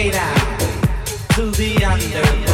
way down to the underground.